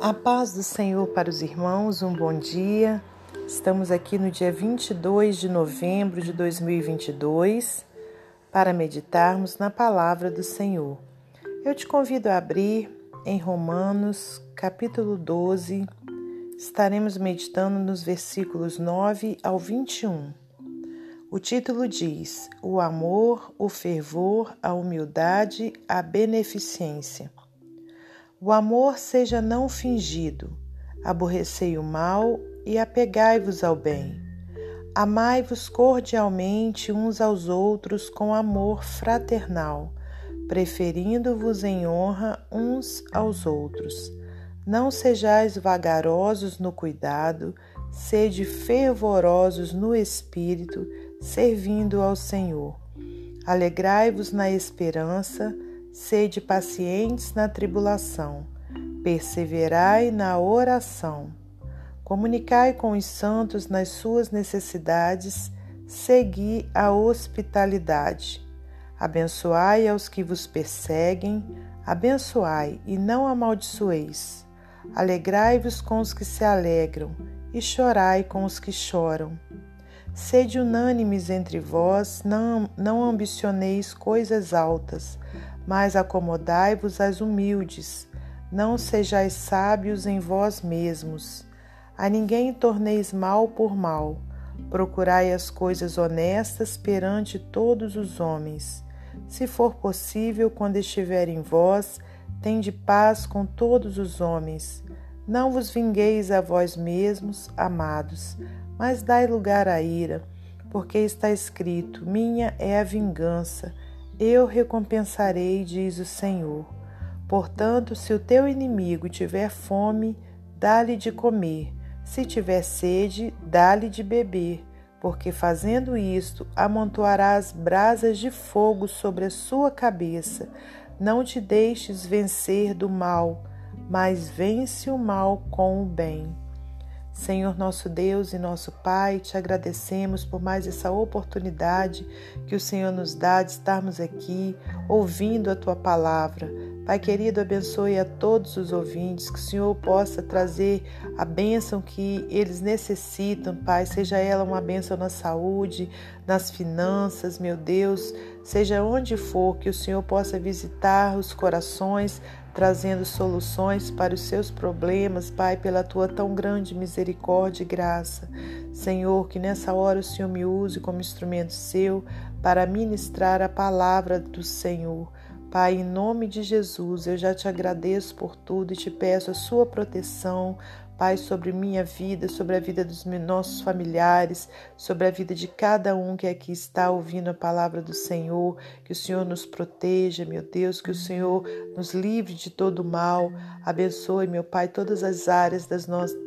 A paz do Senhor para os irmãos, um bom dia. Estamos aqui no dia 22 de novembro de 2022 para meditarmos na palavra do Senhor. Eu te convido a abrir em Romanos, capítulo 12. Estaremos meditando nos versículos 9 ao 21. O título diz: O amor, o fervor, a humildade, a beneficência. O amor seja não fingido, aborrecei o mal e apegai-vos ao bem. Amai-vos cordialmente uns aos outros com amor fraternal, preferindo-vos em honra uns aos outros. Não sejais vagarosos no cuidado, sede fervorosos no espírito, servindo ao Senhor. Alegrai-vos na esperança, Sede pacientes na tribulação, perseverai na oração. Comunicai com os santos nas suas necessidades, segui a hospitalidade. Abençoai aos que vos perseguem, abençoai e não amaldiçoeis. Alegrai-vos com os que se alegram e chorai com os que choram. Sede unânimes entre vós, não, não ambicioneis coisas altas, mas acomodai-vos às humildes, não sejais sábios em vós mesmos. A ninguém torneis mal por mal. Procurai as coisas honestas perante todos os homens. Se for possível, quando estiver em vós, tende paz com todos os homens. Não vos vingueis a vós mesmos, amados, mas dai lugar à ira, porque está escrito: Minha é a vingança eu recompensarei, diz o Senhor. Portanto, se o teu inimigo tiver fome, dá-lhe de comer, se tiver sede, dá-lhe de beber, porque fazendo isto, amontoarás brasas de fogo sobre a sua cabeça. Não te deixes vencer do mal, mas vence o mal com o bem. Senhor nosso Deus e nosso Pai, te agradecemos por mais essa oportunidade que o Senhor nos dá de estarmos aqui ouvindo a tua palavra. Pai querido, abençoe a todos os ouvintes, que o Senhor possa trazer a bênção que eles necessitam, Pai, seja ela uma bênção na saúde, nas finanças, meu Deus, seja onde for, que o Senhor possa visitar os corações, trazendo soluções para os seus problemas, Pai, pela tua tão grande misericórdia e graça. Senhor, que nessa hora o Senhor me use como instrumento seu para ministrar a palavra do Senhor. Pai, em nome de Jesus, eu já te agradeço por tudo e te peço a sua proteção, Pai, sobre minha vida, sobre a vida dos nossos familiares, sobre a vida de cada um que aqui está ouvindo a palavra do Senhor. Que o Senhor nos proteja, meu Deus, que o Senhor nos livre de todo mal. Abençoe, meu Pai, todas as áreas das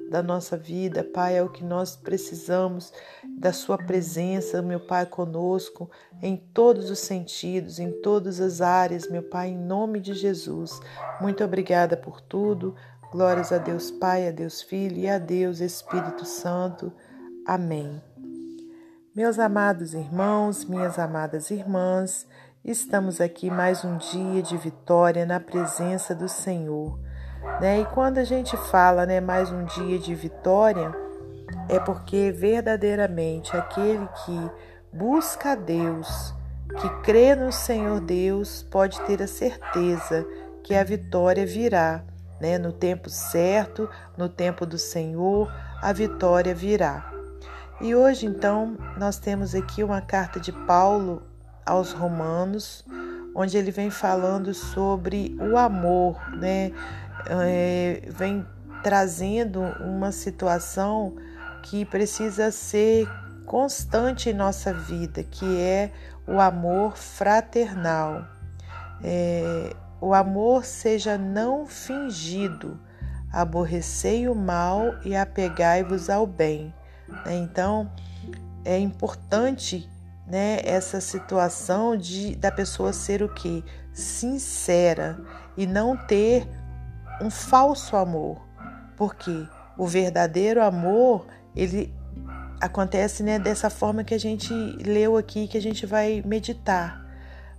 da nossa vida. Pai, é o que nós precisamos da Sua presença, meu Pai, conosco, em todos os sentidos, em todas as áreas, meu Pai, em nome de Jesus. Muito obrigada por tudo. Glórias a Deus Pai, a Deus Filho e a Deus Espírito Santo. Amém. Meus amados irmãos, minhas amadas irmãs, estamos aqui mais um dia de vitória na presença do Senhor. Né? E quando a gente fala né, mais um dia de vitória, é porque verdadeiramente aquele que busca a Deus, que crê no Senhor Deus, pode ter a certeza que a vitória virá né? No tempo certo, no tempo do Senhor, a vitória virá. E hoje, então, nós temos aqui uma carta de Paulo aos Romanos, onde ele vem falando sobre o amor, né? É, vem trazendo uma situação que precisa ser constante em nossa vida, que é o amor fraternal. É, o amor seja não fingido, aborrecei o mal e apegai-vos ao bem. Né? Então, é importante né, essa situação de da pessoa ser o que? Sincera e não ter um falso amor. Porque o verdadeiro amor, ele acontece né, dessa forma que a gente leu aqui, que a gente vai meditar.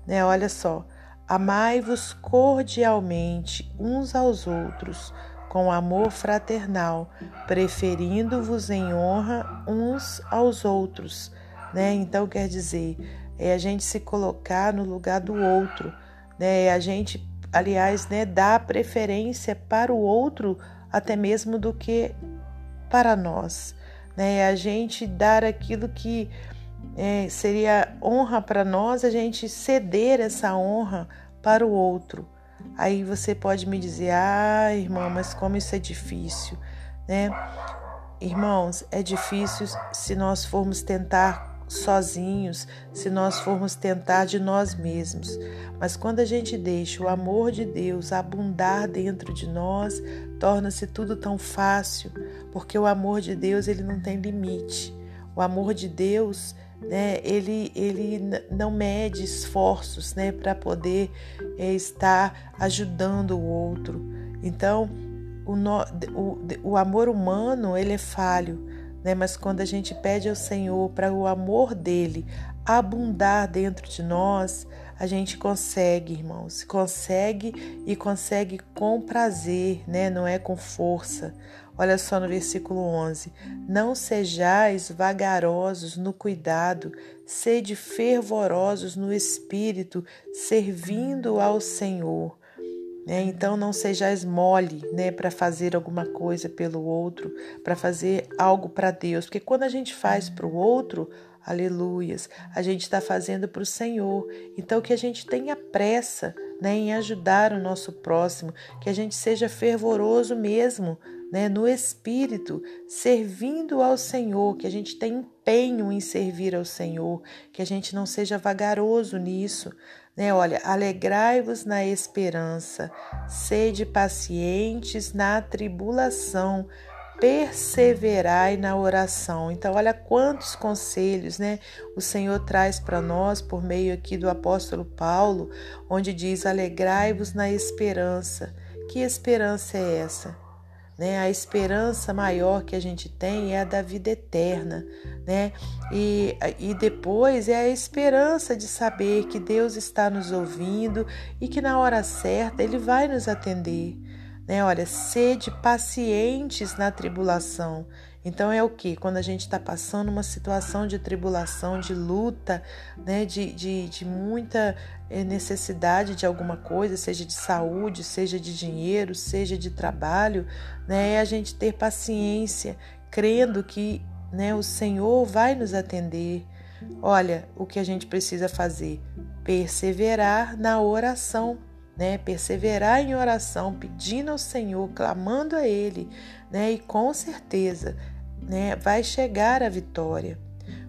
Né? Olha só, Amai-vos cordialmente uns aos outros, com amor fraternal, preferindo-vos em honra uns aos outros. Né? Então, quer dizer, é a gente se colocar no lugar do outro, né? É a gente, aliás, né, dar preferência para o outro até mesmo do que para nós. Né? É a gente dar aquilo que é, seria honra para nós, a gente ceder essa honra para o outro. Aí você pode me dizer, ah, irmão, mas como isso é difícil, né? Irmãos, é difícil se nós formos tentar sozinhos, se nós formos tentar de nós mesmos. Mas quando a gente deixa o amor de Deus abundar dentro de nós, torna-se tudo tão fácil, porque o amor de Deus ele não tem limite. O amor de Deus né, ele, ele não mede esforços né, para poder é, estar ajudando o outro. Então, o, no, o, o amor humano ele é falho, né, mas quando a gente pede ao Senhor para o amor dele abundar dentro de nós, a gente consegue, irmãos, consegue e consegue com prazer, né? Não é com força. Olha só no versículo 11: Não sejais vagarosos no cuidado, sede fervorosos no espírito, servindo ao Senhor. Né? Então não sejais mole né, para fazer alguma coisa pelo outro, para fazer algo para Deus, porque quando a gente faz para o outro, aleluias, a gente está fazendo para o Senhor. Então que a gente tenha pressa né, em ajudar o nosso próximo, que a gente seja fervoroso mesmo né, no espírito, servindo ao Senhor, que a gente tenha empenho em servir ao Senhor, que a gente não seja vagaroso nisso. Né? Olha, alegrai-vos na esperança, sede pacientes na tribulação, perseverai na oração. Então, olha quantos conselhos, né, o Senhor traz para nós por meio aqui do apóstolo Paulo, onde diz: "Alegrai-vos na esperança". Que esperança é essa? Né? A esperança maior que a gente tem é a da vida eterna, né? E, e depois é a esperança de saber que Deus está nos ouvindo e que na hora certa Ele vai nos atender. Né? Olha, sede pacientes na tribulação. Então é o que? Quando a gente está passando uma situação de tribulação, de luta, né? de, de, de muita eh, necessidade de alguma coisa, seja de saúde, seja de dinheiro, seja de trabalho, né? é a gente ter paciência, crendo que né, o Senhor vai nos atender. Olha, o que a gente precisa fazer? Perseverar na oração né? Perseverar em oração, pedindo ao Senhor, clamando a Ele, né? E com certeza, né? Vai chegar a vitória.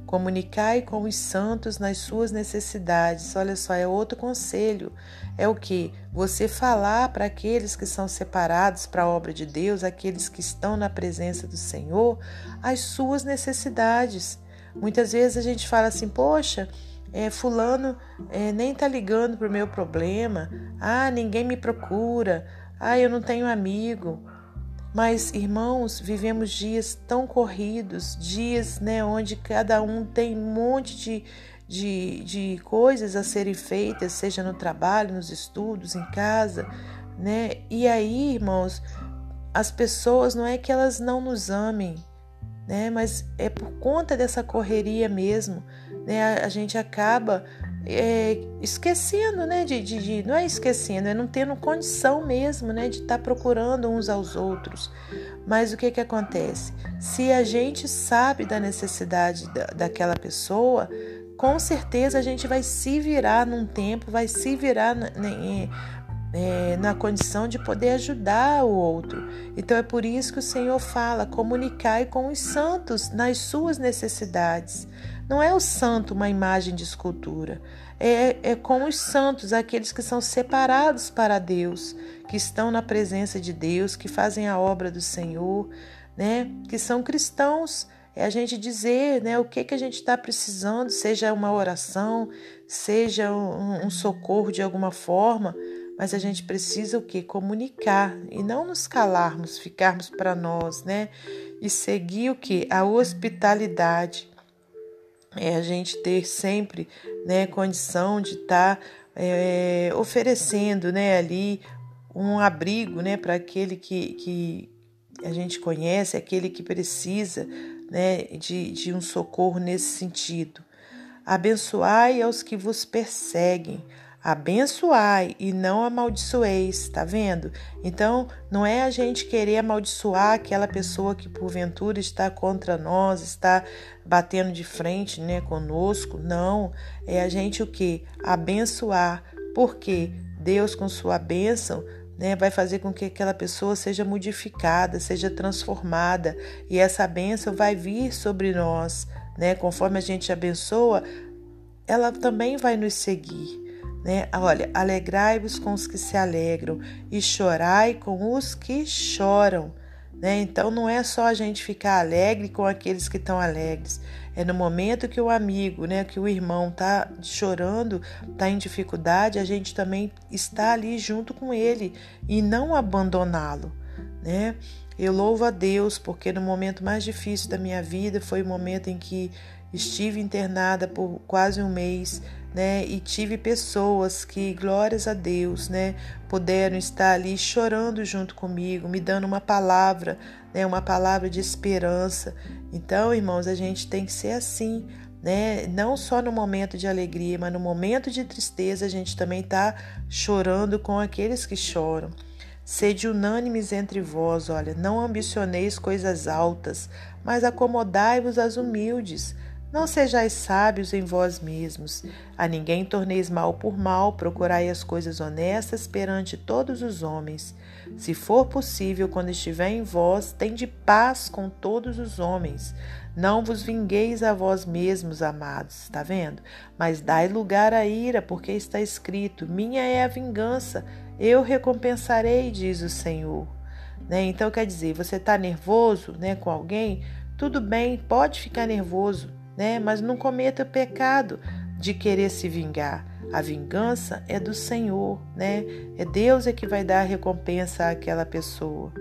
Comunicai com os santos nas suas necessidades. Olha só, é outro conselho. É o que? Você falar para aqueles que são separados para a obra de Deus, aqueles que estão na presença do Senhor, as suas necessidades. Muitas vezes a gente fala assim, poxa, é, fulano é, nem tá ligando pro meu problema, ah, ninguém me procura, ah, eu não tenho amigo. Mas, irmãos, vivemos dias tão corridos, dias né, onde cada um tem um monte de, de, de coisas a serem feitas, seja no trabalho, nos estudos, em casa, né? E aí, irmãos, as pessoas não é que elas não nos amem, né? Mas é por conta dessa correria mesmo né, a, a gente acaba é, esquecendo, né, de, de, de, não é esquecendo, é não tendo condição mesmo, né, de estar tá procurando uns aos outros. Mas o que que acontece? Se a gente sabe da necessidade da, daquela pessoa, com certeza a gente vai se virar num tempo, vai se virar na, é, na condição de poder ajudar o outro. Então é por isso que o Senhor fala: comunicai com os santos nas suas necessidades. Não é o santo uma imagem de escultura, é, é os santos, aqueles que são separados para Deus, que estão na presença de Deus, que fazem a obra do Senhor, né? que são cristãos. É a gente dizer né, o que, que a gente está precisando, seja uma oração, seja um, um socorro de alguma forma, mas a gente precisa o que? Comunicar e não nos calarmos, ficarmos para nós, né? E seguir o que? A hospitalidade é a gente ter sempre né, condição de estar tá, é, oferecendo né, ali um abrigo né, para aquele que, que a gente conhece, aquele que precisa né, de, de um socorro nesse sentido. Abençoai aos que vos perseguem, abençoai e não amaldiçoeis, tá vendo? Então, não é a gente querer amaldiçoar aquela pessoa que porventura está contra nós, está batendo de frente, né, conosco. Não, é a gente o que? Abençoar, porque Deus com sua bênção né, vai fazer com que aquela pessoa seja modificada, seja transformada, e essa bênção vai vir sobre nós, né? Conforme a gente abençoa, ela também vai nos seguir. Né? Olha, alegrai-vos com os que se alegram e chorai com os que choram. Né? Então não é só a gente ficar alegre com aqueles que estão alegres. É no momento que o amigo, né, que o irmão está chorando, está em dificuldade, a gente também está ali junto com ele e não abandoná-lo, né? Eu louvo a Deus porque no momento mais difícil da minha vida foi o momento em que estive internada por quase um mês, né? E tive pessoas que, glórias a Deus, né, puderam estar ali chorando junto comigo, me dando uma palavra, né, uma palavra de esperança. Então, irmãos, a gente tem que ser assim, né? Não só no momento de alegria, mas no momento de tristeza a gente também está chorando com aqueles que choram. Sede unânimes entre vós, olha, não ambicioneis coisas altas, mas acomodai-vos às humildes. Não sejais sábios em vós mesmos. A ninguém torneis mal por mal, procurai as coisas honestas perante todos os homens. Se for possível, quando estiver em vós, tende paz com todos os homens. Não vos vingueis a vós mesmos, amados, está vendo? Mas dai lugar à ira, porque está escrito: Minha é a vingança, eu recompensarei, diz o Senhor. Né? Então, quer dizer, você está nervoso né, com alguém? Tudo bem, pode ficar nervoso, né? mas não cometa o pecado de querer se vingar. A vingança é do Senhor, né? É Deus é que vai dar a recompensa àquela pessoa.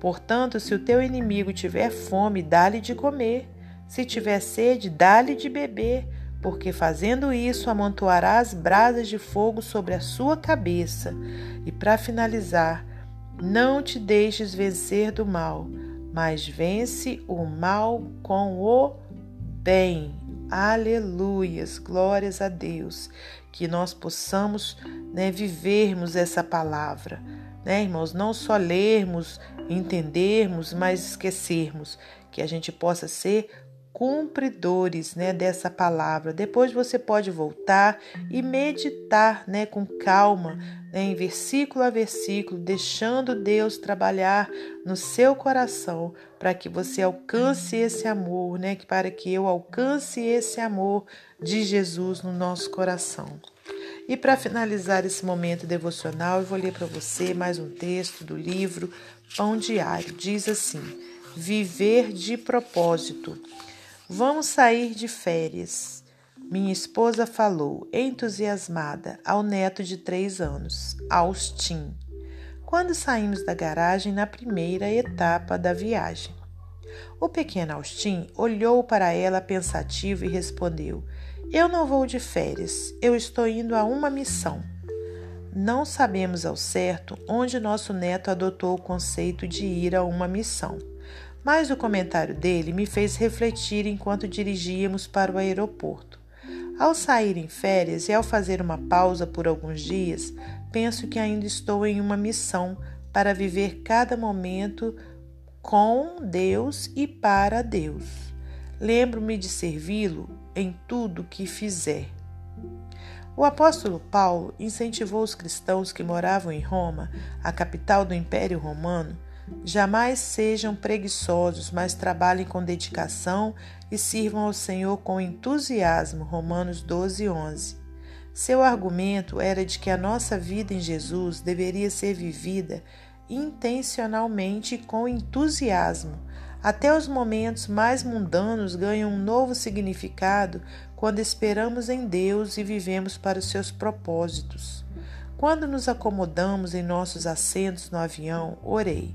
Portanto, se o teu inimigo tiver fome, dá-lhe de comer. Se tiver sede, dá-lhe de beber porque fazendo isso amontoarás brasas de fogo sobre a sua cabeça. E para finalizar, não te deixes vencer do mal, mas vence o mal com o bem. Aleluias, glórias a Deus. Que nós possamos né, vivermos essa palavra, né, irmãos? Não só lermos, entendermos, mas esquecermos. Que a gente possa ser cumpridores né, dessa palavra. Depois você pode voltar e meditar né, com calma, em versículo a versículo, deixando Deus trabalhar no seu coração para que você alcance esse amor, né, para que eu alcance esse amor de Jesus no nosso coração. E para finalizar esse momento devocional, eu vou ler para você mais um texto do livro Pão Diário. Diz assim: Viver de propósito. Vamos sair de férias. Minha esposa falou, entusiasmada, ao neto de três anos, Austin, quando saímos da garagem na primeira etapa da viagem. O pequeno Austin olhou para ela pensativo e respondeu: Eu não vou de férias, eu estou indo a uma missão. Não sabemos ao certo onde nosso neto adotou o conceito de ir a uma missão mas o comentário dele me fez refletir enquanto dirigíamos para o aeroporto. Ao sair em férias e ao fazer uma pausa por alguns dias, penso que ainda estou em uma missão para viver cada momento com Deus e para Deus. Lembro-me de servi-lo em tudo que fizer. O apóstolo Paulo incentivou os cristãos que moravam em Roma, a capital do Império Romano, Jamais sejam preguiçosos, mas trabalhem com dedicação e sirvam ao Senhor com entusiasmo. Romanos 12, 11. Seu argumento era de que a nossa vida em Jesus deveria ser vivida intencionalmente com entusiasmo. Até os momentos mais mundanos ganham um novo significado quando esperamos em Deus e vivemos para os seus propósitos. Quando nos acomodamos em nossos assentos no avião, orei.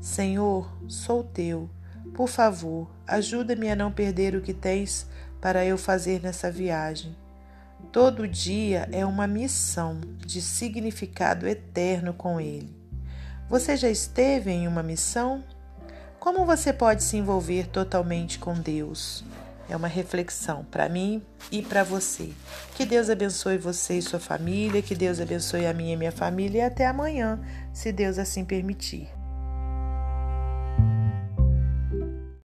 Senhor, sou teu. Por favor, ajuda-me a não perder o que tens para eu fazer nessa viagem. Todo dia é uma missão de significado eterno com Ele. Você já esteve em uma missão? Como você pode se envolver totalmente com Deus? É uma reflexão para mim e para você. Que Deus abençoe você e sua família, que Deus abençoe a minha e minha família e até amanhã, se Deus assim permitir.